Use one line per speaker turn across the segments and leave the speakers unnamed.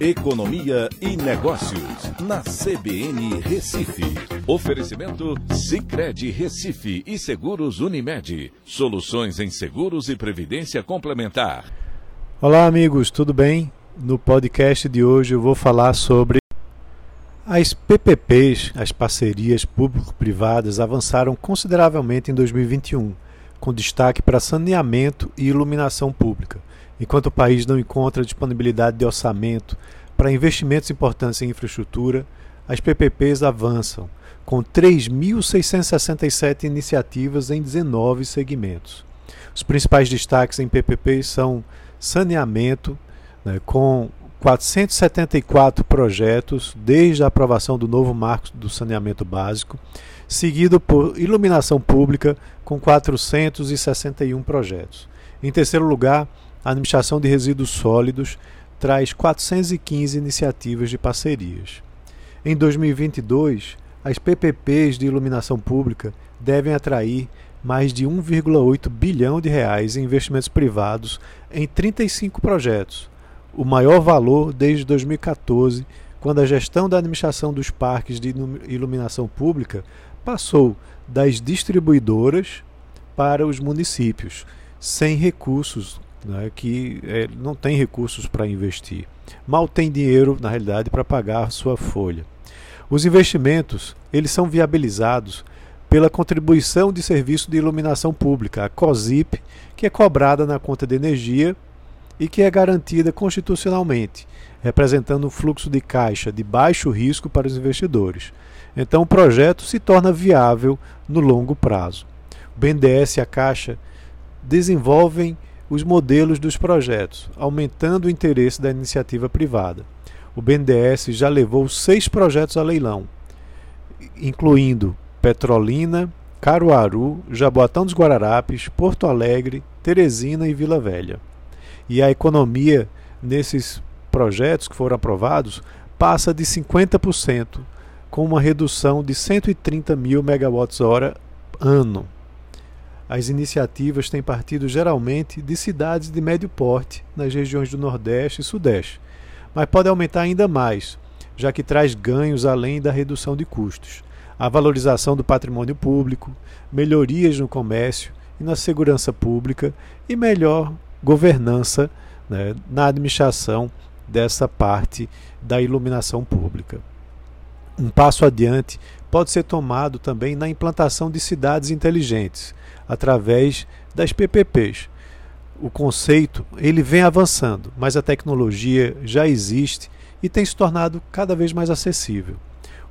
Economia e Negócios, na CBN Recife. Oferecimento Cicred Recife e Seguros Unimed. Soluções em seguros e previdência complementar.
Olá, amigos, tudo bem? No podcast de hoje eu vou falar sobre as PPPs, as parcerias público-privadas, avançaram consideravelmente em 2021, com destaque para saneamento e iluminação pública. Enquanto o país não encontra disponibilidade de orçamento para investimentos importantes em infraestrutura, as PPPs avançam, com 3.667 iniciativas em 19 segmentos. Os principais destaques em PPPs são saneamento, né, com 474 projetos desde a aprovação do novo marco do saneamento básico, seguido por iluminação pública, com 461 projetos. Em terceiro lugar, a administração de resíduos sólidos traz 415 iniciativas de parcerias. Em 2022, as PPPs de iluminação pública devem atrair mais de 1,8 bilhão de reais em investimentos privados em 35 projetos, o maior valor desde 2014, quando a gestão da administração dos parques de iluminação pública passou das distribuidoras para os municípios, sem recursos né, que é, não tem recursos para investir. Mal tem dinheiro, na realidade, para pagar sua folha. Os investimentos eles são viabilizados pela contribuição de serviço de iluminação pública, a COSIP, que é cobrada na conta de energia e que é garantida constitucionalmente, representando um fluxo de caixa de baixo risco para os investidores. Então o projeto se torna viável no longo prazo. O BNDES e a Caixa desenvolvem os modelos dos projetos, aumentando o interesse da iniciativa privada. O BNDES já levou seis projetos a leilão, incluindo Petrolina, Caruaru, Jaboatão dos Guararapes, Porto Alegre, Teresina e Vila Velha. E a economia nesses projetos que foram aprovados passa de 50%, com uma redução de 130 mil megawatts-hora ano. As iniciativas têm partido geralmente de cidades de médio porte, nas regiões do Nordeste e Sudeste, mas pode aumentar ainda mais, já que traz ganhos além da redução de custos, a valorização do patrimônio público, melhorias no comércio e na segurança pública e melhor governança né, na administração dessa parte da iluminação pública. Um passo adiante pode ser tomado também na implantação de cidades inteligentes, através das PPPs. O conceito ele vem avançando, mas a tecnologia já existe e tem se tornado cada vez mais acessível.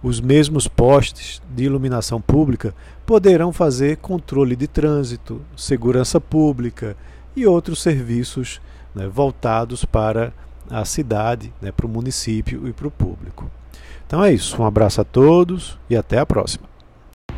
Os mesmos postes de iluminação pública poderão fazer controle de trânsito, segurança pública e outros serviços né, voltados para a cidade, né, para o município e para o público. Então é isso. Um abraço a todos e até a próxima.